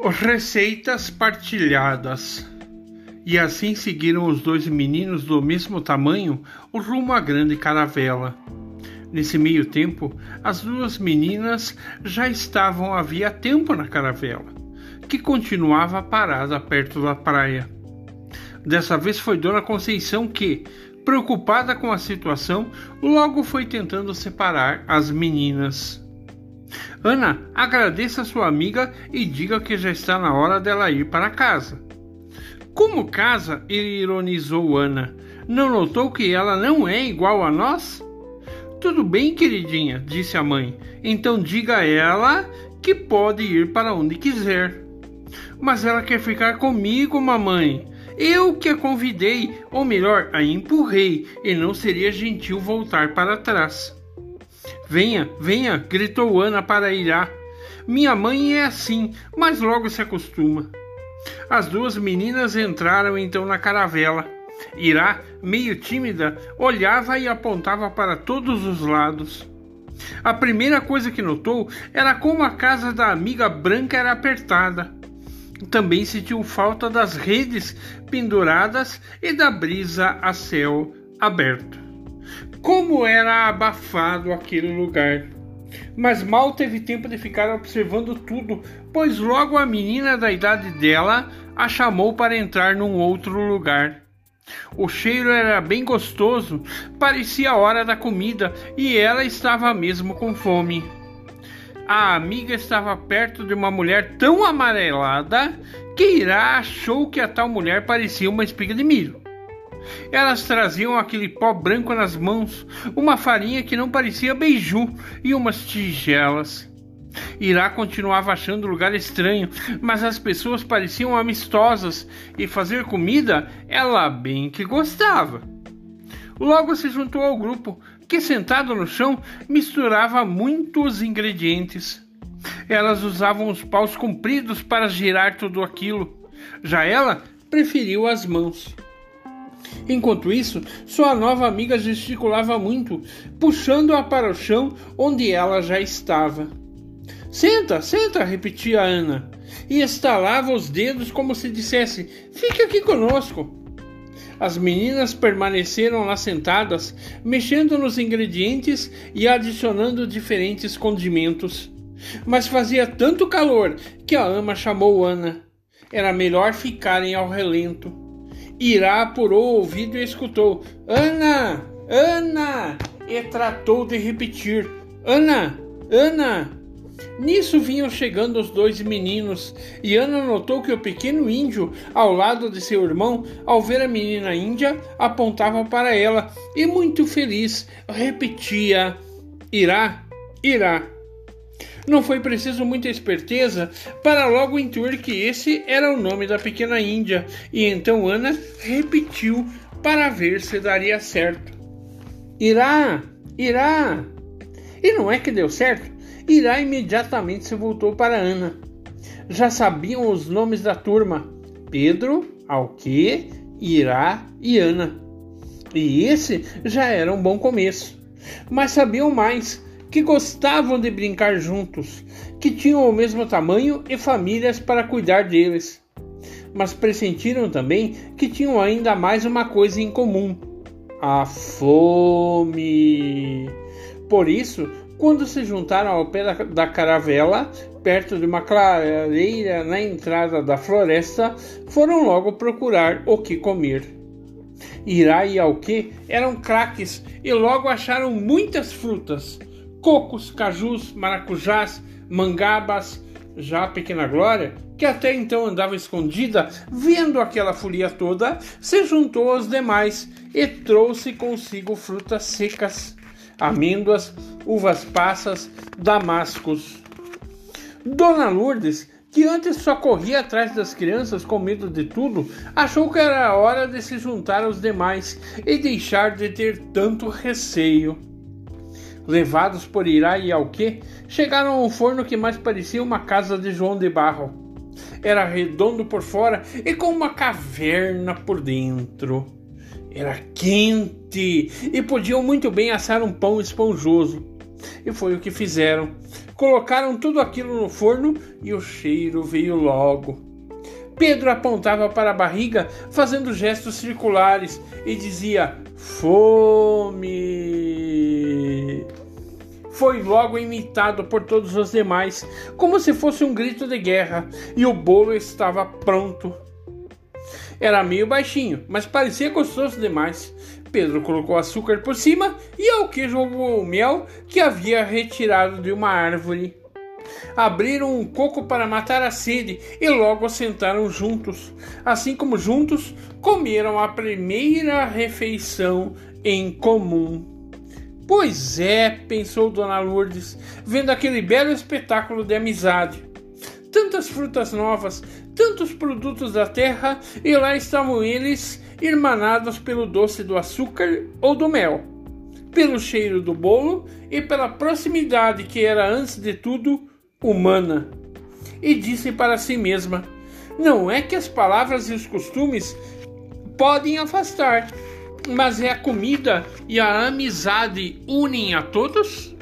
Receitas partilhadas. E assim seguiram os dois meninos do mesmo tamanho o rumo à grande caravela. Nesse meio tempo, as duas meninas já estavam havia tempo na caravela, que continuava parada perto da praia. Dessa vez foi Dona Conceição que, preocupada com a situação, logo foi tentando separar as meninas. Ana, agradeça a sua amiga e diga que já está na hora dela ir para casa. Como casa? ironizou Ana. Não notou que ela não é igual a nós? Tudo bem, queridinha, disse a mãe. Então diga a ela que pode ir para onde quiser. Mas ela quer ficar comigo, mamãe. Eu que a convidei, ou melhor, a empurrei, e não seria gentil voltar para trás. Venha, venha, gritou Ana para Irá. Minha mãe é assim, mas logo se acostuma. As duas meninas entraram então na caravela. Irá, meio tímida, olhava e apontava para todos os lados. A primeira coisa que notou era como a casa da amiga branca era apertada. Também sentiu falta das redes penduradas e da brisa a céu aberto. Como era abafado aquele lugar! Mas mal teve tempo de ficar observando tudo, pois logo a menina da idade dela a chamou para entrar num outro lugar. O cheiro era bem gostoso, parecia a hora da comida e ela estava mesmo com fome. A amiga estava perto de uma mulher tão amarelada que Irá achou que a tal mulher parecia uma espiga de milho. Elas traziam aquele pó branco nas mãos, uma farinha que não parecia beiju e umas tigelas. Irá continuava achando o lugar estranho, mas as pessoas pareciam amistosas e fazer comida ela bem que gostava. Logo se juntou ao grupo, que sentado no chão misturava muitos ingredientes. Elas usavam os paus compridos para girar tudo aquilo. Já ela preferiu as mãos. Enquanto isso, sua nova amiga gesticulava muito, puxando-a para o chão onde ela já estava. Senta, senta, repetia Ana, e estalava os dedos como se dissesse: Fique aqui conosco. As meninas permaneceram lá sentadas, mexendo nos ingredientes e adicionando diferentes condimentos. Mas fazia tanto calor que a ama chamou Ana. Era melhor ficarem ao relento. Irá apurou o ouvido e escutou: Ana! Ana! E tratou de repetir: Ana! Ana! Nisso vinham chegando os dois meninos, e Ana notou que o pequeno índio, ao lado de seu irmão, ao ver a menina índia, apontava para ela e, muito feliz, repetia: Irá, irá. Não foi preciso muita esperteza para logo intuir que esse era o nome da pequena Índia, e então Ana repetiu para ver se daria certo. Irá, irá. E não é que deu certo? Irá imediatamente se voltou para Ana. Já sabiam os nomes da turma: Pedro, Alque, Irá e Ana. E esse já era um bom começo. Mas sabiam mais que gostavam de brincar juntos, que tinham o mesmo tamanho e famílias para cuidar deles. Mas pressentiram também que tinham ainda mais uma coisa em comum: a fome. Por isso, quando se juntaram ao pé da, caravela, perto de uma clareira na entrada da floresta, foram logo procurar o que comer. Irá e Alque eram craques e logo acharam muitas frutas, cocos, cajus, maracujás, mangabas. Já a pequena Glória, que até então andava escondida, vendo aquela folia toda, se juntou aos demais e trouxe consigo frutas secas, amêndoas, uvas passas, damascos. Dona Lourdes, que antes só corria atrás das crianças com medo de tudo, achou que era hora de se juntar aos demais e deixar de ter tanto receio. Levados por Irá e Alque, chegaram a um forno que mais parecia uma casa de João de Barro. Era redondo por fora e com uma caverna por dentro. Era quente e podiam muito bem assar um pão esponjoso. E foi o que fizeram. Colocaram tudo aquilo no forno e o cheiro veio logo. Pedro apontava para a barriga, fazendo gestos circulares, e dizia: Fome! Foi logo imitado por todos os demais, como se fosse um grito de guerra, e o bolo estava pronto. Era meio baixinho, mas parecia gostoso demais. Pedro colocou açúcar por cima e ao que jogou o mel que havia retirado de uma árvore. Abriram um coco para matar a sede e logo sentaram juntos. Assim como juntos, comeram a primeira refeição em comum. Pois é, pensou Dona Lourdes, vendo aquele belo espetáculo de amizade. Tantas frutas novas, tantos produtos da terra, e lá estavam eles, irmanados pelo doce do açúcar ou do mel, pelo cheiro do bolo e pela proximidade que era, antes de tudo, humana. E disse para si mesma: Não é que as palavras e os costumes podem afastar, mas é a comida e a amizade unem a todos?